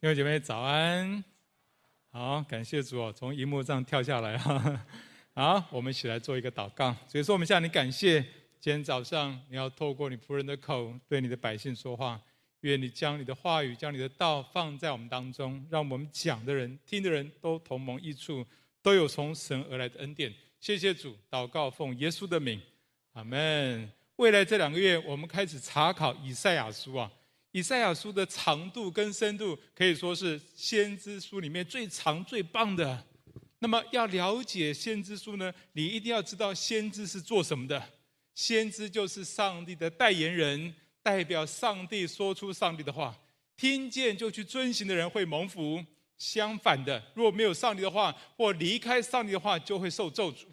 弟兄姐妹早安，好，感谢主哦，从荧幕上跳下来哈。好，我们一起来做一个祷告。所以说，我们向你感谢，今天早上你要透过你仆人的口对你的百姓说话，愿你将你的话语、将你的道放在我们当中，让我们讲的人、听的人都同蒙益处，都有从神而来的恩典。谢谢主，祷告奉耶稣的名，阿门。未来这两个月，我们开始查考以赛亚书啊。以赛亚书的长度跟深度可以说是先知书里面最长最棒的。那么要了解先知书呢，你一定要知道先知是做什么的。先知就是上帝的代言人，代表上帝说出上帝的话，听见就去遵行的人会蒙福。相反的，如果没有上帝的话，或离开上帝的话，就会受咒诅。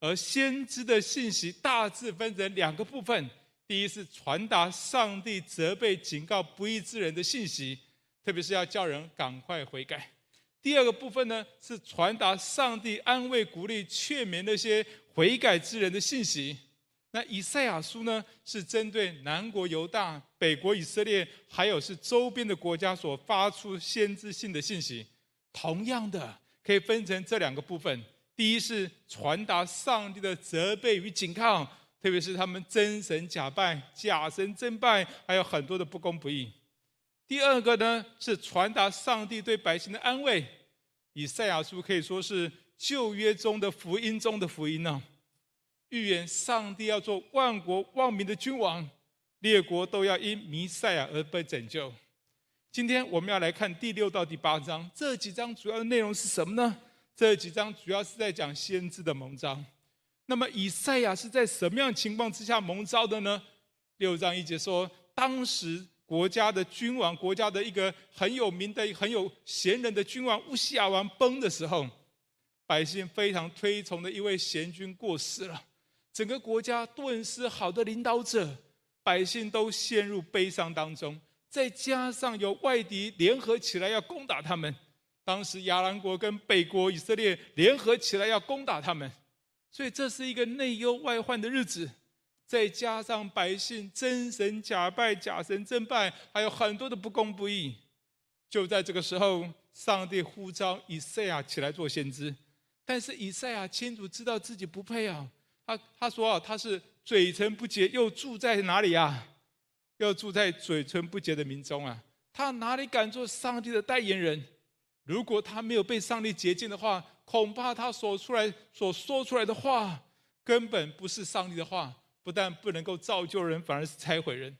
而先知的信息大致分成两个部分。第一是传达上帝责备、警告不义之人的信息，特别是要叫人赶快悔改。第二个部分呢，是传达上帝安慰、鼓励、劝勉那些悔改之人的信息。那以赛亚书呢，是针对南国犹大、北国以色列，还有是周边的国家所发出先知性的信息。同样的，可以分成这两个部分：第一是传达上帝的责备与警告。特别是他们真神假拜、假神真拜，还有很多的不公不义。第二个呢，是传达上帝对百姓的安慰。以赛亚书可以说是旧约中的福音中的福音呢、预言上帝要做万国万民的君王，列国都要因弥赛亚而被拯救。今天我们要来看第六到第八章，这几章主要的内容是什么呢？这几章主要是在讲先知的蒙召。那么以赛亚是在什么样情况之下蒙召的呢？六章一节说，当时国家的君王，国家的一个很有名的、很有贤人的君王乌西雅王崩的时候，百姓非常推崇的一位贤君过世了，整个国家顿失好的领导者，百姓都陷入悲伤当中。再加上有外敌联合起来要攻打他们，当时亚兰国跟北国以色列联合起来要攻打他们。所以这是一个内忧外患的日子，再加上百姓真神假拜、假神真拜，还有很多的不公不义。就在这个时候，上帝呼召以赛亚起来做先知，但是以赛亚清楚知道自己不配啊。他他说啊，他是嘴唇不洁，又住在哪里啊？又住在嘴唇不洁的民中啊！他哪里敢做上帝的代言人？如果他没有被上帝洁净的话，恐怕他所出来所说出来的话，根本不是上帝的话，不但不能够造就人，反而是拆毁人。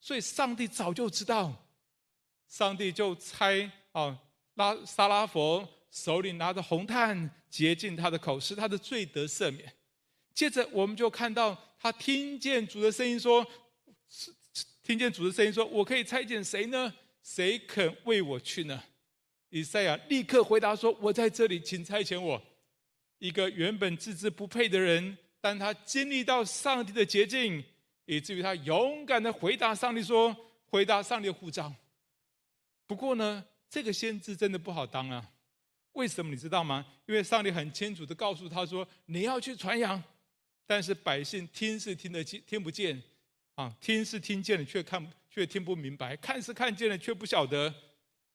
所以上帝早就知道，上帝就猜啊拉撒拉佛手里拿着红炭洁净他的口，使他的罪得赦免。接着我们就看到他听见主的声音说：“听见主的声音说，我可以差遣谁呢？谁肯为我去呢？”以赛亚立刻回答说：“我在这里，请差遣我。”一个原本自知不配的人，但他经历到上帝的洁净，以至于他勇敢的回答上帝说：“回答上帝的呼召。”不过呢，这个先知真的不好当啊！为什么你知道吗？因为上帝很清楚的告诉他说：“你要去传扬。”但是百姓听是听得见，听不见啊，听是听见了，却看却听不明白；看是看见了，却不晓得。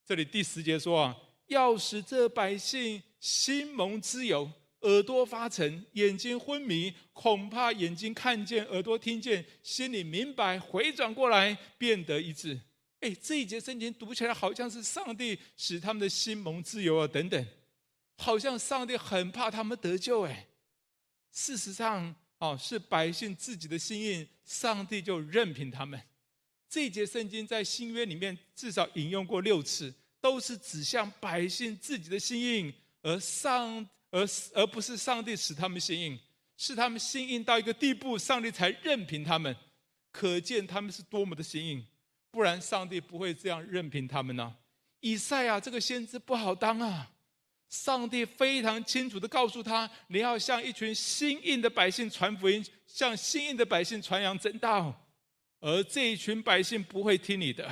这里第十节说啊，要使这百姓心蒙脂油，耳朵发沉，眼睛昏迷，恐怕眼睛看见，耳朵听见，心里明白，回转过来，变得一致。哎，这一节圣经读起来好像是上帝使他们的心蒙脂油啊，等等，好像上帝很怕他们得救。哎，事实上，哦，是百姓自己的心意，上帝就任凭他们。这一节圣经在新约里面至少引用过六次，都是指向百姓自己的心意，而上而而不是上帝使他们心意，是他们心意到一个地步，上帝才任凭他们。可见他们是多么的心意，不然上帝不会这样任凭他们呢、以赛亚这个先知不好当啊，上帝非常清楚地告诉他，你要向一群心硬的百姓传福音，向心硬的百姓传扬真道。而这一群百姓不会听你的。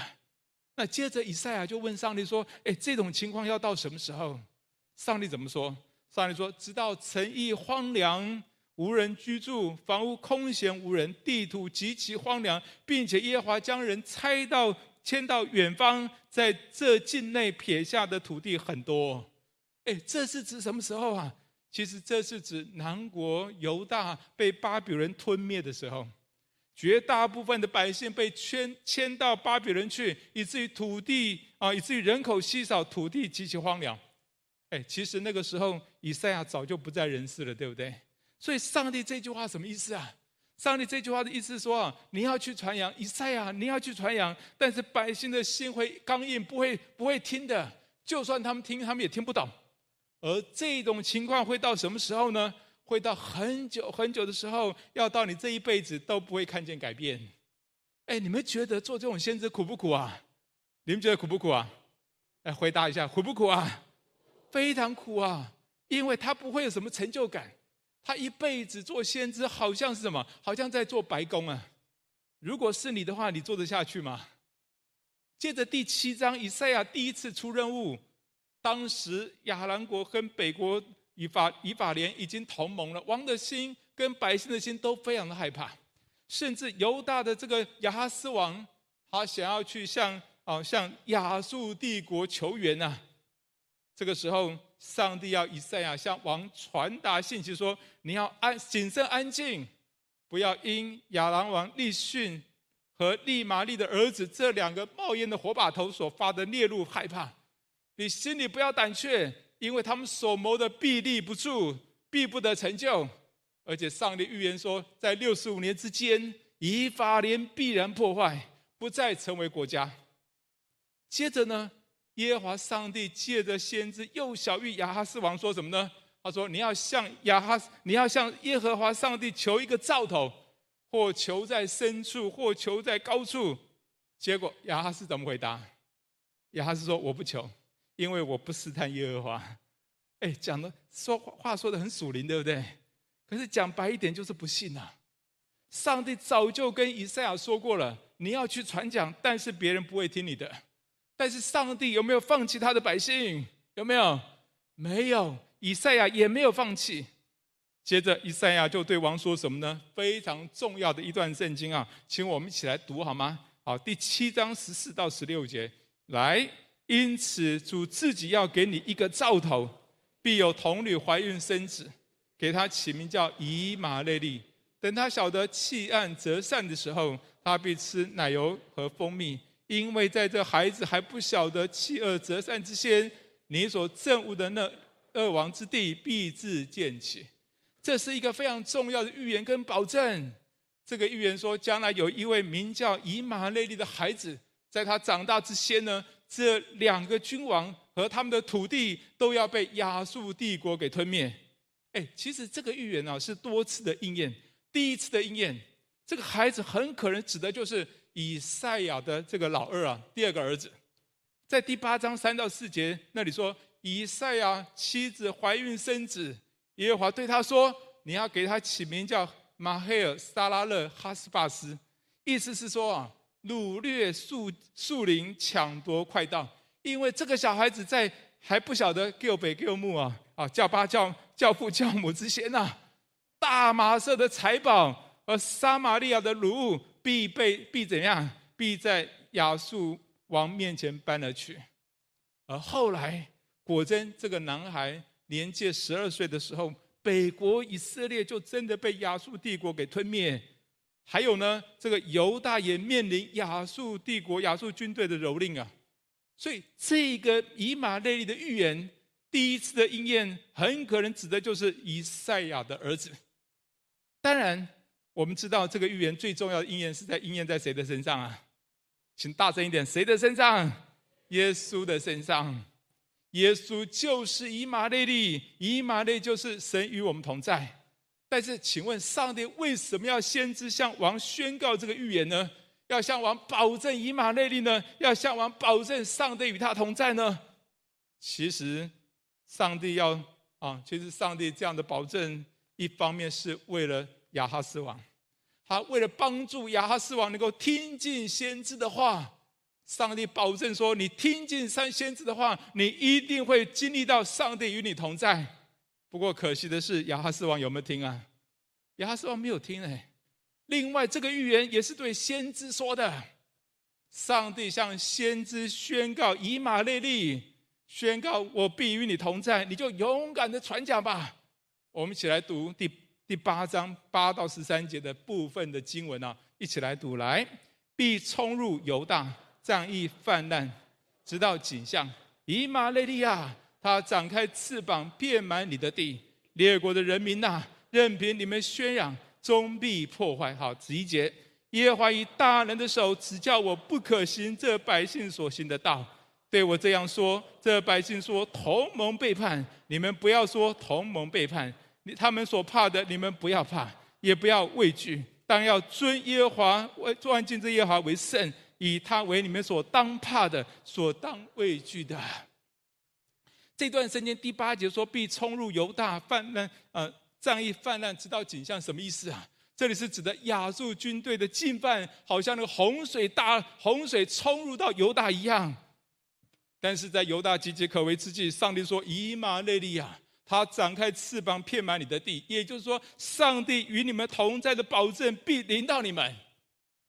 那接着以赛亚就问上帝说：“哎，这种情况要到什么时候？”上帝怎么说？上帝说：“直到城邑荒凉，无人居住，房屋空闲无人，地土极其荒凉，并且耶和华将人拆到迁到远方，在这境内撇下的土地很多。哎，这是指什么时候啊？其实这是指南国犹大被巴比伦吞灭的时候，绝大部分的百姓被迁迁到巴比伦去，以至于土地啊，以至于人口稀少，土地极其荒凉。哎，其实那个时候以赛亚早就不在人世了，对不对？所以上帝这句话什么意思啊？上帝这句话的意思说啊，你要去传扬以赛亚，你要去传扬，但是百姓的心会刚硬，不会不会听的。就算他们听，他们也听不懂。而这种情况会到什么时候呢？会到很久很久的时候，要到你这一辈子都不会看见改变。哎，你们觉得做这种先知苦不苦啊？你们觉得苦不苦啊？来回答一下，苦不苦啊？非常苦啊，因为他不会有什么成就感。他一辈子做先知，好像是什么？好像在做白工啊！如果是你的话，你做得下去吗？接着第七章，以赛亚第一次出任务，当时亚兰国跟北国以法以法莲已经同盟了，王的心跟百姓的心都非常的害怕，甚至犹大的这个亚哈斯王，他想要去向啊向亚述帝国求援、啊。这个时候。上帝要以赛亚向王传达信息，说：“你要安谨慎安静，不要因亚兰王利逊和利玛利的儿子这两个冒烟的火把头所发的烈怒害怕。你心里不要胆怯，因为他们所谋的必立不住，必不得成就。而且上帝预言说，在六十五年之间，以法莲必然破坏，不再成为国家。接着呢？”耶和华上帝借着先知又晓諭亚哈斯王说什么呢？他说：“你要向亚哈，你要向耶和华上帝求一个兆头，或求在深处，或求在高处。”结果亚哈斯怎么回答？亚哈斯说：“我不求，因为我不试探耶和华。”哎，讲的说话说的很属灵，对不对？可是讲白一点就是不信啊！上帝早就跟以赛亚说过了，你要去传讲，但是别人不会听你的。但是上帝有没有放弃他的百姓？有没有？没有。以赛亚也没有放弃。接着，以赛亚就对王说什么呢？非常重要的一段圣经啊，请我们一起来读好吗？好，第七章十四到十六节，来。因此，主自己要给你一个兆头，必有童女怀孕生子，给他起名叫以马内利。等他晓得弃暗择善的时候，他必吃奶油和蜂蜜。因为在这孩子还不晓得弃恶择善之先，你所憎恶的那恶王之地必自建起。这是一个非常重要的预言跟保证。这个预言说，将来有一位名叫以马内利的孩子，在他长大之先呢，这两个君王和他们的土地都要被亚述帝国给吞灭。哎，其实这个预言啊是多次的应验。第一次的应验，这个孩子很可能指的就是。以赛亚的这个老二啊，第二个儿子，在第八章三到四节那里说，以赛亚妻子怀孕生子，耶和华对他说：“你要给他起名叫马黑尔沙拉勒哈斯巴斯，意思是说啊，掳掠树树林，抢夺快道，因为这个小孩子在还不晓得叫北叫母啊啊叫爸叫叫父叫母之前呐、啊，大马色的财宝和撒玛利亚的掳物。”必被必怎样？必在亚述王面前搬了去。而后来，果真这个男孩年届十二岁的时候，北国以色列就真的被亚述帝国给吞灭。还有呢，这个犹大也面临亚述帝国、亚述军队的蹂躏啊。所以，这个以马内利的预言第一次的应验，很可能指的就是以赛亚的儿子。当然。我们知道这个预言最重要的应验是在应验在谁的身上啊？请大声一点，谁的身上？耶稣的身上。耶稣就是以马内利，以马内就是神与我们同在。但是，请问上帝为什么要先知向王宣告这个预言呢？要向王保证以马内利呢？要向王保证上帝与他同在呢？其实，上帝要啊，其实上帝这样的保证，一方面是为了。亚哈斯王，他为了帮助亚哈斯王能够听进先知的话，上帝保证说：“你听进三先知的话，你一定会经历到上帝与你同在。”不过可惜的是，亚哈斯王有没有听啊？亚哈斯王没有听哎。另外，这个预言也是对先知说的，上帝向先知宣告以马内利，宣告我必与你同在，你就勇敢的传讲吧。我们一起来读第第八章八到十三节的部分的经文啊，一起来读来，必冲入犹大，战役泛滥，直到景象。以马内利啊，他展开翅膀，遍满你的地。列国的人民呐、任凭你们宣扬，终必破坏。好，十一节，耶和华以大能的手指教我，不可行这百姓所行的道。对我这样说，这百姓说同盟背叛，你们不要说同盟背叛。他们所怕的，你们不要怕，也不要畏惧，当要尊耶和华为尊敬这耶和华为圣。以他为你们所当怕的、所当畏惧的。这段圣经第八节说：“必冲入犹大，泛滥，呃，战役泛滥，直到景象。”什么意思啊？这里是指的亚述军队的进犯，好像那个洪水大洪水冲入到犹大一样。但是在犹大岌岌可危之际，上帝说：“以马内利啊，他展开翅膀，遍满你的地。”也就是说，上帝与你们同在的保证必临到你们。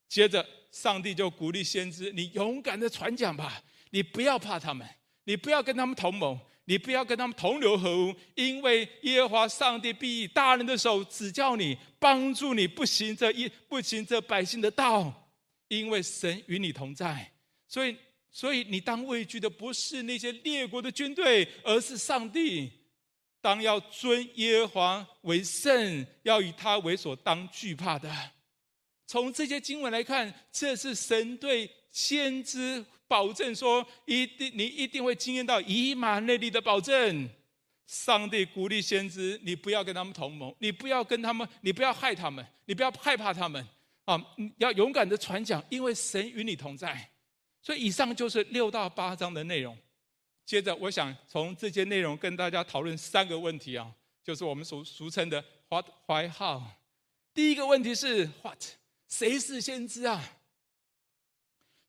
接着。上帝就鼓励先知：“你勇敢的传讲吧，你不要怕他们，你不要跟他们同盟，你不要跟他们同流合污，因为耶和华上帝必以大人的手指教你，帮助你不行这一不行这百姓的道，因为神与你同在。所以，所以你当畏惧的不是那些列国的军队，而是上帝。当要尊耶和华为圣，要以他为所当惧怕的。”从这些经文来看，这是神对先知保证说：一定你一定会经验到以马内利的保证。上帝鼓励先知：你不要跟他们同盟，你不要跟他们，你不要害他们，你不要害怕他们啊！你要勇敢的传讲，因为神与你同在。所以以上就是六到八章的内容。接着，我想从这些内容跟大家讨论三个问题啊，就是我们所俗称的 What、Why、How。第一个问题是 What。谁是先知啊？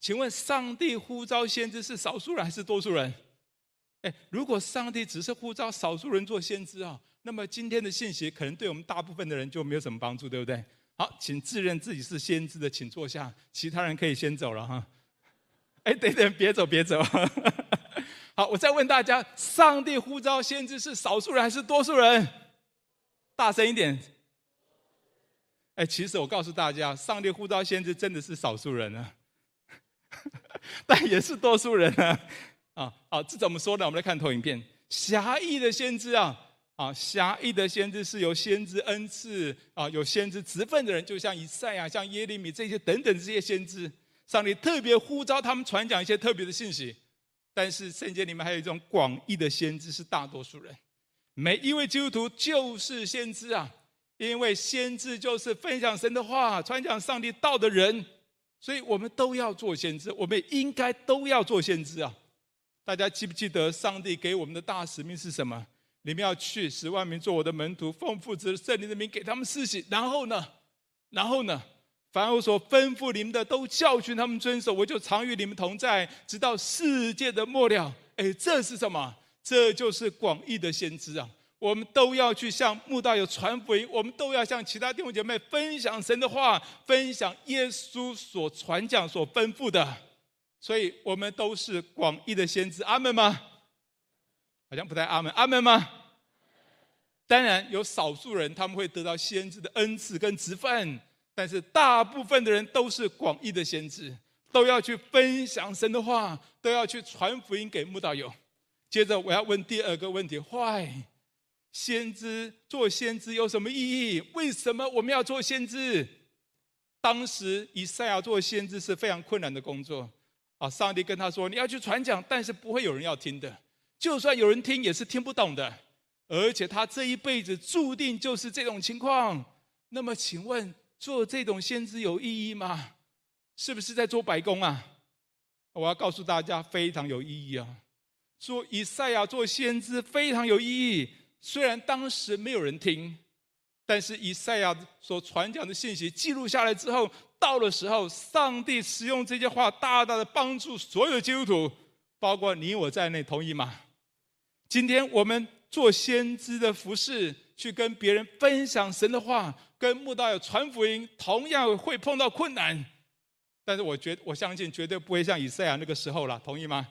请问上帝呼召先知是少数人还是多数人？哎，如果上帝只是呼召少数人做先知啊，那么今天的信息可能对我们大部分的人就没有什么帮助，对不对？好，请自认自己是先知的，请坐下，其他人可以先走了哈。哎，等等，别走，别走。好，我再问大家：上帝呼召先知是少数人还是多数人？大声一点。哎，其实我告诉大家，上帝呼召先知真的是少数人啊，但也是多数人啊。啊，好，这怎么说呢？我们来看投影片。狭义的先知啊，啊，狭义的先知是有先知恩赐啊，有先知职分的人，就像以赛亚、像耶利米这些等等这些先知，上帝特别呼召他们传讲一些特别的信息。但是圣经里面还有一种广义的先知，是大多数人。每一位基督徒就是先知啊。因为先知就是分享神的话、传讲上帝道的人，所以我们都要做先知，我们应该都要做先知啊！大家记不记得上帝给我们的大使命是什么？你们要去十万名做我的门徒，奉父子圣灵的名给他们施洗。然后呢？然后呢？凡我所吩咐你们的，都教训他们遵守。我就常与你们同在，直到世界的末了。哎，这是什么？这就是广义的先知啊！我们都要去向慕道友传福音，我们都要向其他弟兄姐妹分享神的话，分享耶稣所传讲、所吩咐的。所以，我们都是广义的先知。阿门吗？好像不太阿门。阿门吗？当然，有少数人他们会得到先知的恩赐跟职分，但是大部分的人都是广义的先知，都要去分享神的话，都要去传福音给慕道友。接着，我要问第二个问题：Why？先知做先知有什么意义？为什么我们要做先知？当时以赛亚做先知是非常困难的工作啊！上帝跟他说：“你要去传讲，但是不会有人要听的。就算有人听，也是听不懂的。而且他这一辈子注定就是这种情况。那么，请问做这种先知有意义吗？是不是在做白工啊？我要告诉大家，非常有意义啊！做以赛亚做先知非常有意义。”虽然当时没有人听，但是以赛亚所传讲的信息记录下来之后，到了时候，上帝使用这些话，大大的帮助所有基督徒，包括你我在内，同意吗？今天我们做先知的服饰，去跟别人分享神的话，跟慕道友传福音，同样会碰到困难。但是我觉我相信绝对不会像以赛亚那个时候了，同意吗？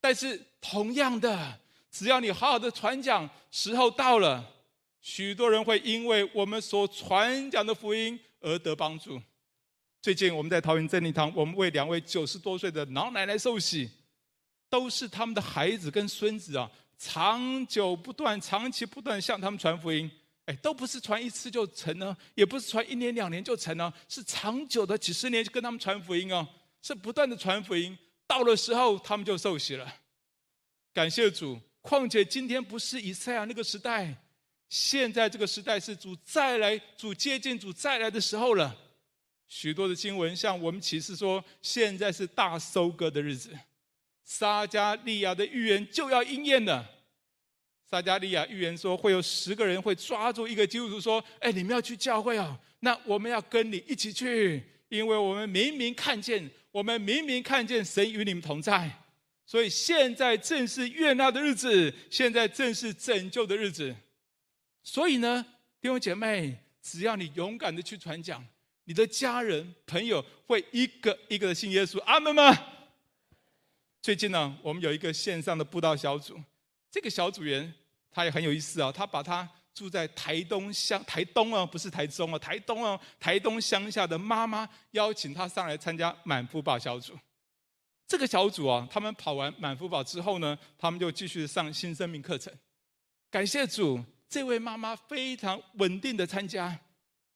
但是同样的，只要你好好的传讲，时候到了，许多人会因为我们所传讲的福音而得帮助。最近我们在桃园真理堂，我们为两位九十多岁的老奶奶受洗，都是他们的孩子跟孙子啊，长久不断、长期不断向他们传福音。哎，都不是传一次就成呢，也不是传一年两年就成呢，是长久的几十年就跟他们传福音哦，是不断的传福音。到了时候，他们就受洗了。感谢主。况且今天不是以赛亚那个时代，现在这个时代是主再来、主接近、主再来的时候了。许多的经文向我们启示说，现在是大收割的日子，撒迦利亚的预言就要应验了。撒迦利亚预言说，会有十个人会抓住一个基督徒说：“哎，你们要去教会啊？那我们要跟你一起去，因为我们明明看见，我们明明看见神与你们同在。所以现在正是悦纳的日子，现在正是拯救的日子。所以呢，弟兄姐妹，只要你勇敢的去传讲，你的家人朋友会一个一个的信耶稣。阿门吗？最近呢，我们有一个线上的布道小组。这个小组员他也很有意思啊，他把他住在台东乡台东啊，不是台中啊，台东啊，台东乡下的妈妈邀请他上来参加满福报小组。这个小组啊，他们跑完满福宝之后呢，他们就继续上新生命课程。感谢主，这位妈妈非常稳定的参加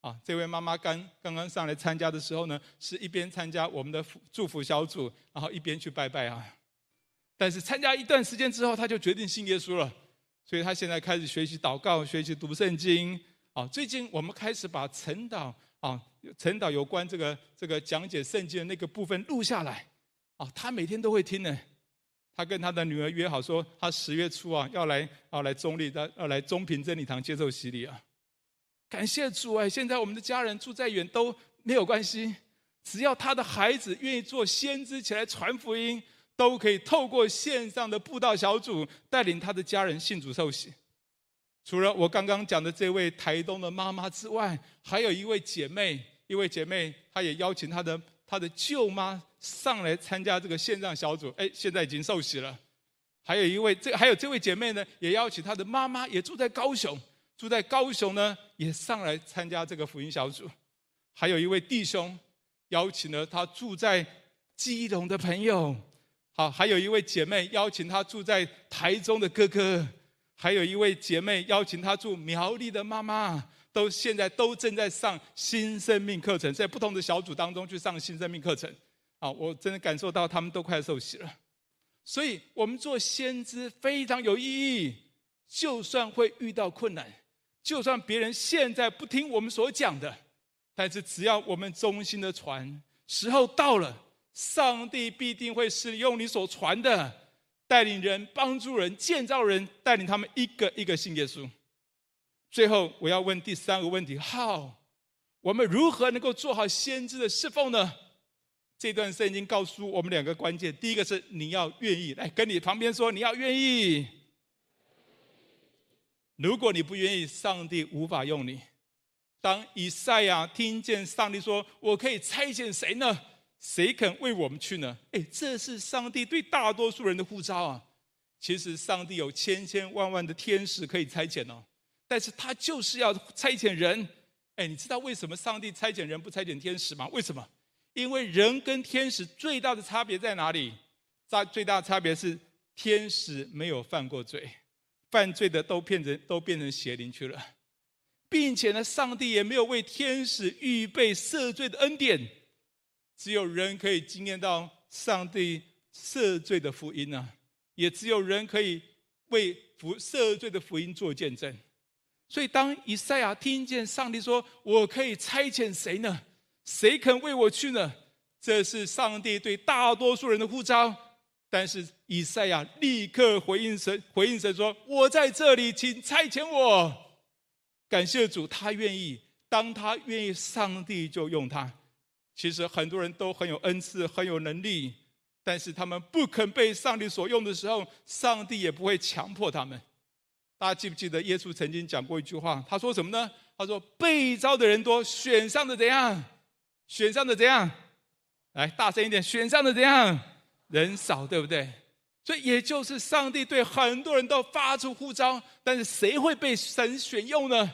啊。这位妈妈刚刚刚上来参加的时候呢，是一边参加我们的祝福小组，然后一边去拜拜啊。但是参加一段时间之后，他就决定信耶稣了，所以他现在开始学习祷告，学习读圣经。啊，最近我们开始把陈导啊，陈导有关这个这个讲解圣经的那个部分录下来。啊，他每天都会听呢。他跟他的女儿约好说，他十月初啊要来啊来中立的要来中平真理堂接受洗礼啊。感谢主哎，现在我们的家人住再远都没有关系，只要他的孩子愿意做先知起来传福音。都可以透过线上的布道小组带领他的家人信主受洗。除了我刚刚讲的这位台东的妈妈之外，还有一位姐妹，一位姐妹，她也邀请她的她的舅妈上来参加这个线上小组。哎，现在已经受洗了。还有一位这还有这位姐妹呢，也邀请她的妈妈，也住在高雄，住在高雄呢，也上来参加这个福音小组。还有一位弟兄邀请了他住在基隆的朋友。好，还有一位姐妹邀请她住在台中的哥哥，还有一位姐妹邀请她住苗栗的妈妈，都现在都正在上新生命课程，在不同的小组当中去上新生命课程。啊，我真的感受到他们都快受洗了。所以，我们做先知非常有意义。就算会遇到困难，就算别人现在不听我们所讲的，但是只要我们忠心的传，时候到了。上帝必定会使用你所传的，带领人、帮助人、建造人，带领他们一个一个信耶稣。最后，我要问第三个问题：好，我们如何能够做好先知的侍奉呢？这段圣经告诉我们两个关键：第一个是你要愿意，来跟你旁边说你要愿意。如果你不愿意，上帝无法用你。当以赛亚听见上帝说：“我可以差遣谁呢？”谁肯为我们去呢？哎，这是上帝对大多数人的呼召啊！其实上帝有千千万万的天使可以差遣哦，但是他就是要差遣人。哎，你知道为什么上帝差遣人不差遣天使吗？为什么？因为人跟天使最大的差别在哪里？在最大的差别是天使没有犯过罪，犯罪的都变成都变成邪灵去了，并且呢，上帝也没有为天使预备赦罪的恩典。只有人可以经验到上帝赦罪的福音啊，也只有人可以为福赦罪的福音做见证。所以，当以赛亚听见上帝说：“我可以差遣谁呢？谁肯为我去呢？”这是上帝对大多数人的呼召。但是，以赛亚立刻回应神，回应神说：“我在这里，请差遣我。”感谢主，他愿意。当他愿意，上帝就用他。其实很多人都很有恩赐，很有能力，但是他们不肯被上帝所用的时候，上帝也不会强迫他们。大家记不记得耶稣曾经讲过一句话？他说什么呢？他说：“被召的人多，选上的怎样？选上的怎样？来，大声一点，选上的怎样？人少，对不对？所以也就是上帝对很多人都发出呼召，但是谁会被神选用呢？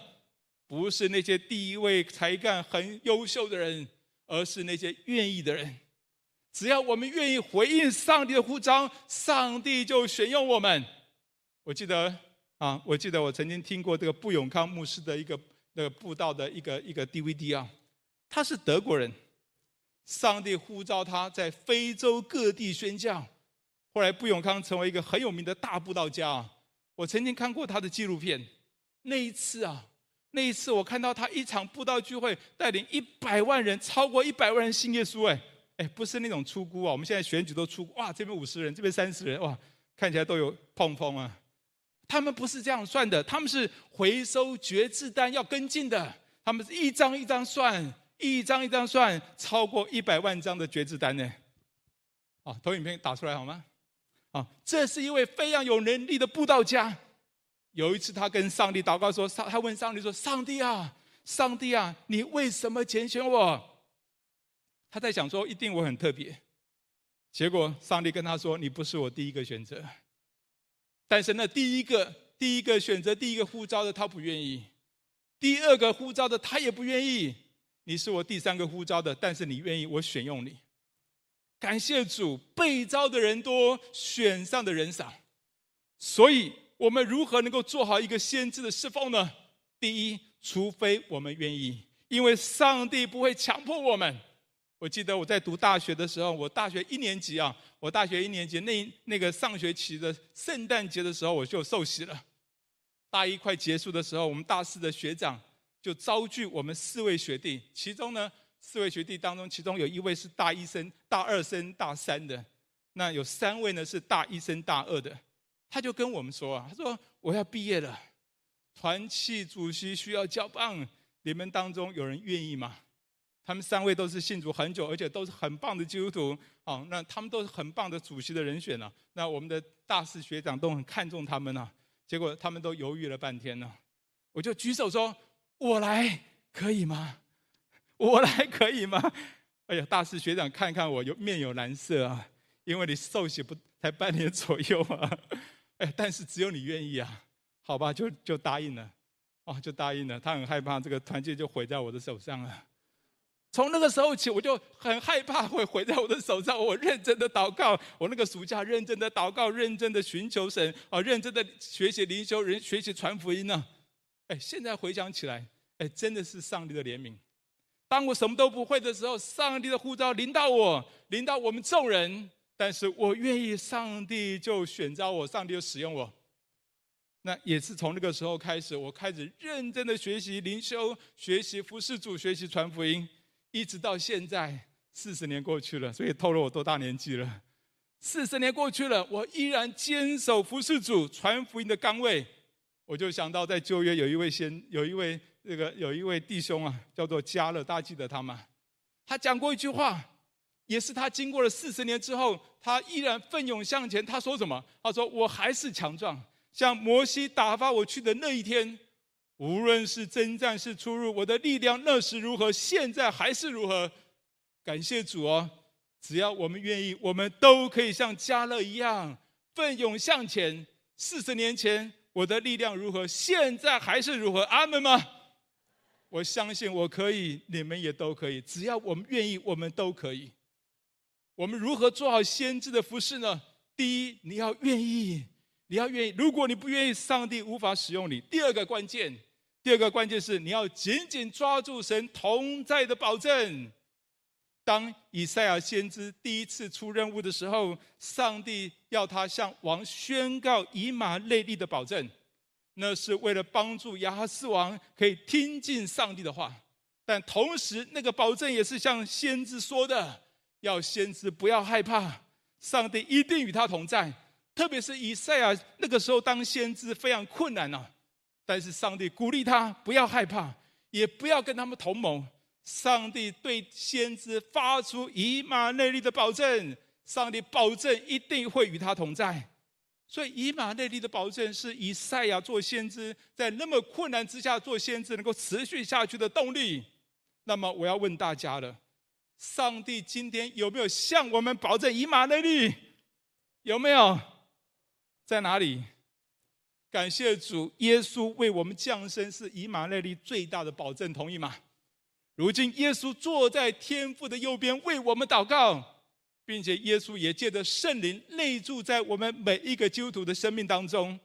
不是那些地位才干很优秀的人，而是那些愿意的人。只要我们愿意回应上帝的呼召，上帝就选用我们。我记得啊，我记得我曾经听过这个布永康牧师的一个那个布道的一个一个 DVD 啊，他是德国人，上帝呼召他在非洲各地宣教。后来布永康成为一个很有名的大布道家！我曾经看过他的纪录片，那一次啊，那一次我看到他一场布道聚会，带领一百万人，超过一百万人信耶稣。哎，哎，不是那种出估啊！我们现在选举都初估，哇，这边五十人，这边三十人，哇，看起来都有碰风啊！他们不是这样算的，他们是回收决志单要跟进的，他们是一张一张算，一张一张算，超过一百万张的决志单呢。啊，投影片打出来好吗？啊，这是一位非常有能力的布道家。有一次，他跟上帝祷告说：“上，他问上帝说，上帝啊，上帝啊，你为什么拣选我？”他在想说，一定我很特别。结果，上帝跟他说：“你不是我第一个选择。但是那第一个、第一个选择、第一个呼召的，他不愿意；第二个呼召的，他也不愿意。你是我第三个呼召的，但是你愿意，我选用你。”感谢主，被召的人多，选上的人少。所以，我们如何能够做好一个先知的侍奉呢？第一，除非我们愿意，因为上帝不会强迫我们。我记得我在读大学的时候，我大学一年级啊，我大学一年级那那个上学期的圣诞节的时候，我就受洗了。大一快结束的时候，我们大四的学长就招聚我们四位学弟，其中呢。四位学弟当中，其中有一位是大一生、大二生、大三的，那有三位呢是大一生、大二的。他就跟我们说啊，他说我要毕业了，团契主席需要交棒，你们当中有人愿意吗？他们三位都是信主很久，而且都是很棒的基督徒啊，那他们都是很棒的主席的人选了。那我们的大四学长都很看重他们呢，结果他们都犹豫了半天呢，我就举手说，我来，可以吗？我来可以吗？哎呀，大师学长看看我，有面有难色啊，因为你受洗不才半年左右啊。哎，但是只有你愿意啊，好吧，就就答应了，哦，就答应了。他很害怕这个团契就毁在我的手上了。从那个时候起，我就很害怕会毁在我的手上。我认真的祷告，我那个暑假认真的祷告，认真的寻求神啊，认真的学习灵修，人学习传福音呢。哎，现在回想起来，真的是上帝的怜悯。当我什么都不会的时候，上帝的呼召临到我，临到我们众人，但是我愿意，上帝就选召我，上帝就使用我。那也是从那个时候开始，我开始认真的学习灵修，学习服侍主，学习传福音，一直到现在，四十年过去了，所以透露我多大年纪了？四十年过去了，我依然坚守服侍主、传福音的岗位。我就想到在旧约有一位先，有一位。这个有一位弟兄啊，叫做加勒，大家记得他吗？他讲过一句话，也是他经过了四十年之后，他依然奋勇向前。他说什么？他说：“我还是强壮，像摩西打发我去的那一天，无论是征战是出入，我的力量那时如何，现在还是如何。感谢主哦！只要我们愿意，我们都可以像加勒一样奋勇向前。四十年前我的力量如何，现在还是如何。阿门吗？”我相信我可以，你们也都可以。只要我们愿意，我们都可以。我们如何做好先知的服事呢？第一，你要愿意，你要愿意。如果你不愿意，上帝无法使用你。第二个关键，第二个关键是你要紧紧抓住神同在的保证。当以赛亚先知第一次出任务的时候，上帝要他向王宣告以马内利的保证。那是为了帮助亚哈斯王可以听进上帝的话，但同时那个保证也是像先知说的，要先知不要害怕，上帝一定与他同在。特别是以赛亚那个时候当先知非常困难啊，但是上帝鼓励他不要害怕，也不要跟他们同盟。上帝对先知发出以马内利的保证，上帝保证一定会与他同在。所以，以马内利的保证是以赛亚做先知，在那么困难之下做先知，能够持续下去的动力。那么，我要问大家了：上帝今天有没有向我们保证以马内利？有没有？在哪里？感谢主，耶稣为我们降生，是以马内利最大的保证，同意吗？如今耶稣坐在天父的右边为我们祷告，并且耶稣也借着圣灵内住在我们每一个基督徒的生命当中。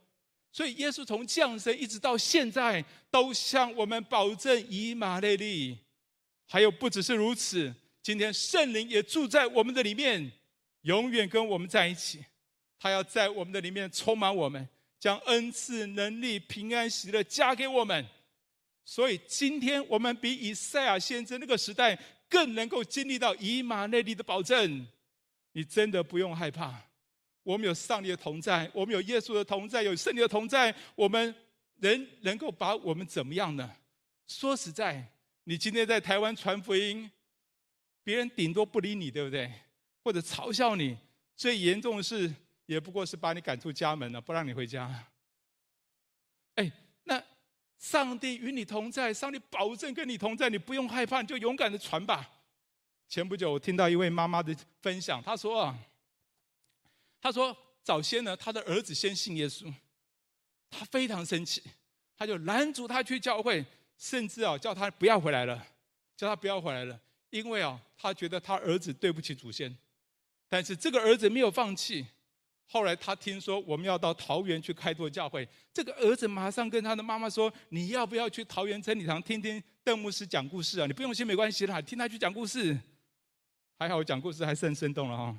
所以耶稣从降生一直到现在，都向我们保证以马内利。还有不只是如此，今天圣灵也住在我们的里面，永远跟我们在一起。他要在我们的里面充满我们。将恩赐、能力、平安、喜乐加给我们，所以今天我们比以赛亚先知那个时代更能够经历到以马内利的保证。你真的不用害怕，我们有上帝的同在，我们有耶稣的同在，有圣灵的同在，我们人能够把我们怎么样呢？说实在，你今天在台湾传福音，别人顶多不理你，对不对？或者嘲笑你，最严重的是。也不过是把你赶出家门了，不让你回家。哎，那上帝与你同在，上帝保证跟你同在，你不用害怕，你就勇敢的传吧。前不久我听到一位妈妈的分享，她说啊，她说早先呢，她的儿子先信耶稣，她非常生气，她就拦阻他去教会，甚至啊叫他不要回来了，叫他不要回来了，因为啊，她觉得他儿子对不起祖先，但是这个儿子没有放弃。后来他听说我们要到桃园去开拓教会，这个儿子马上跟他的妈妈说：“你要不要去桃园真理堂听听邓牧师讲故事啊？你不用信没关系啦，听他去讲故事。”还好我讲故事还是很生动了哈。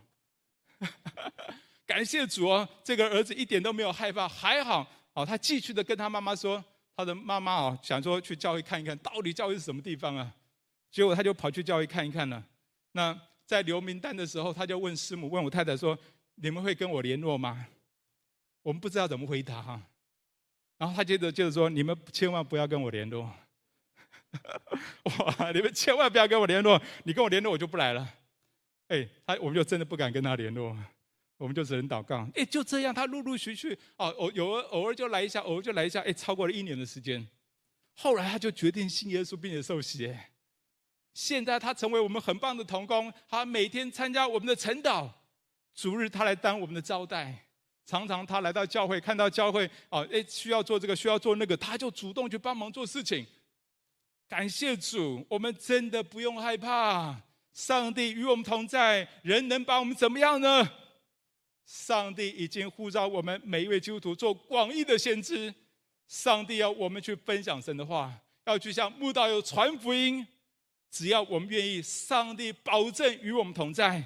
感谢主哦，这个儿子一点都没有害怕，还好哦，他继续的跟他妈妈说，他的妈妈哦想说去教会看一看到底教会是什么地方啊，结果他就跑去教会看一看了。那在留名单的时候，他就问师母，问我太太说。你们会跟我联络吗？我们不知道怎么回答哈。然后他接着就是说：“你们千万不要跟我联络。” 哇！你们千万不要跟我联络，你跟我联络我就不来了。哎，他我们就真的不敢跟他联络，我们就只能祷告。哎，就这样，他陆陆续续哦，偶有偶尔就来一下，偶尔就来一下。哎，超过了一年的时间，后来他就决定信耶稣，并且受洗。现在他成为我们很棒的同工，他每天参加我们的晨祷。主日他来当我们的招待，常常他来到教会，看到教会啊，哎，需要做这个，需要做那个，他就主动去帮忙做事情。感谢主，我们真的不用害怕，上帝与我们同在，人能把我们怎么样呢？上帝已经呼召我们每一位基督徒做广义的先知，上帝要我们去分享神的话，要去向慕道友传福音，只要我们愿意，上帝保证与我们同在。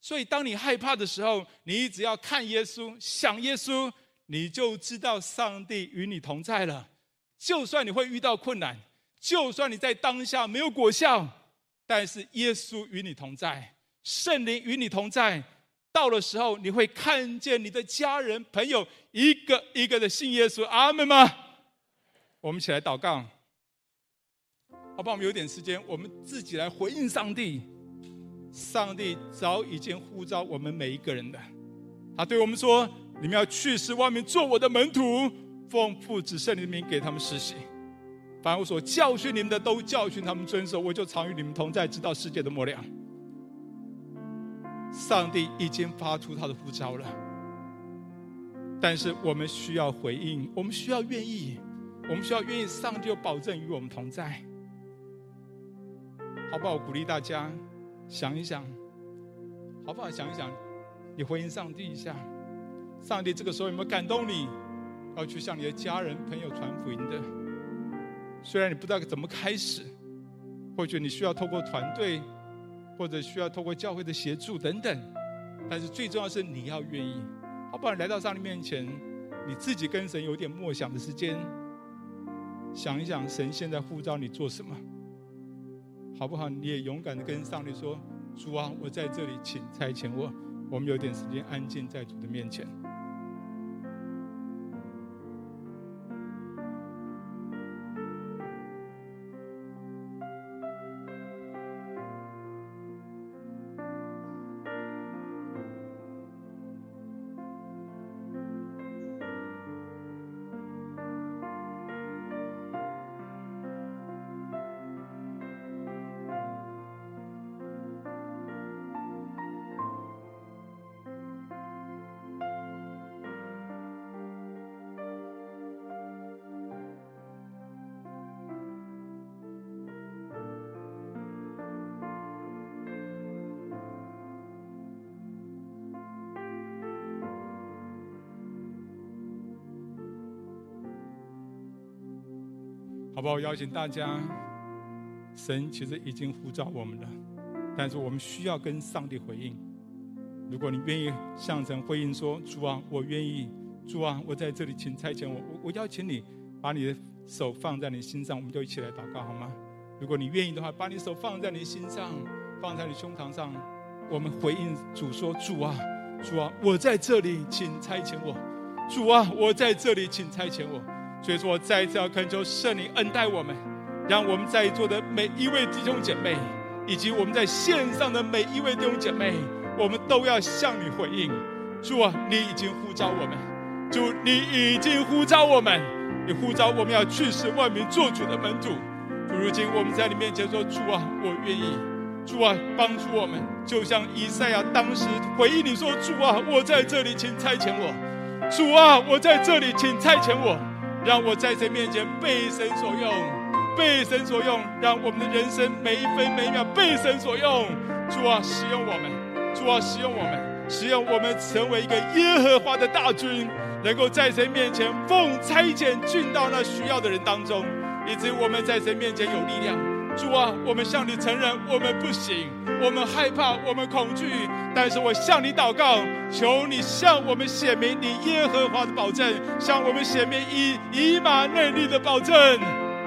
所以，当你害怕的时候，你只要看耶稣、想耶稣，你就知道上帝与你同在了。就算你会遇到困难，就算你在当下没有果效，但是耶稣与你同在，圣灵与你同在。到的时候，你会看见你的家人、朋友一个一个的信耶稣。阿门吗？我们一起来祷告，好不好？我们有点时间，我们自己来回应上帝。上帝早已经呼召我们每一个人的，他对我们说：“你们要去世外面做我的门徒，奉父子圣灵的名给他们施洗。凡我所教训你们的，都教训他们遵守。我就常与你们同在，直到世界的末了。”上帝已经发出他的呼召了，但是我们需要回应，我们需要愿意，我们需要愿意。上帝有保证与我们同在，好不好？鼓励大家。想一想，好不好？想一想，你回应上帝一下。上帝这个时候有没有感动你，要去向你的家人、朋友传福音的？虽然你不知道怎么开始，或许你需要透过团队，或者需要透过教会的协助等等，但是最重要是你要愿意，好不好？来到上帝面前，你自己跟神有点默想的时间，想一想神现在呼召你做什么。好不好？你也勇敢的跟上帝说：“主啊，我在这里，请差遣我。”我们有点时间安静在主的面前。好不好？邀请大家，神其实已经呼召我们了，但是我们需要跟上帝回应。如果你愿意向神回应说：“主啊，我愿意。”主啊，我在这里，请差遣我。我我邀请你，把你的手放在你心上，我们就一起来祷告，好吗？如果你愿意的话，把你手放在你心上，放在你胸膛上，我们回应主说：“主啊，主啊，我在这里，请差遣我。主啊，我在这里，请差遣我。”所以说，我再一次要恳求圣灵恩待我们，让我们在座的每一位弟兄姐妹，以及我们在线上的每一位弟兄姐妹，我们都要向你回应。主啊，你已经呼召我们。主，你已经呼召我们，你呼召我们要去使万民做主的门徒。主，如今我们在你面前说：“主啊，我愿意。”主啊，帮助我们，就像以赛亚当时回应你说：“主啊，我在这里，请差遣我。”主啊，我在这里，请差遣我，让我在神面前被神所用，被神所用，让我们的人生每一分每一秒被神所用。主啊，使用我们，主啊，使用我们，使用我们成为一个耶和华的大军。能够在神面前奉差遣进到那需要的人当中，以及我们在神面前有力量。主啊，我们向你承认我们不行，我们害怕，我们恐惧。但是我向你祷告，求你向我们显明你耶和华的保证，向我们显明以以马内利的保证，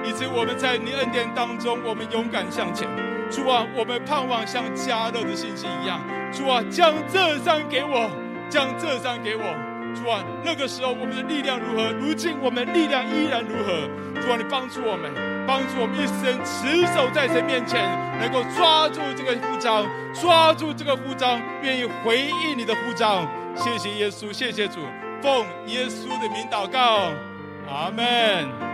以及我们在你恩典当中，我们勇敢向前。主啊，我们盼望像加勒的信心一样。主啊，将这山给我，将这山给我。主啊，那个时候我们的力量如何？如今我们力量依然如何？主啊，你帮助我们，帮助我们一生持守在神面前，能够抓住这个呼召，抓住这个呼召，愿意回应你的呼召。谢谢耶稣，谢谢主，奉耶稣的名祷告，阿门。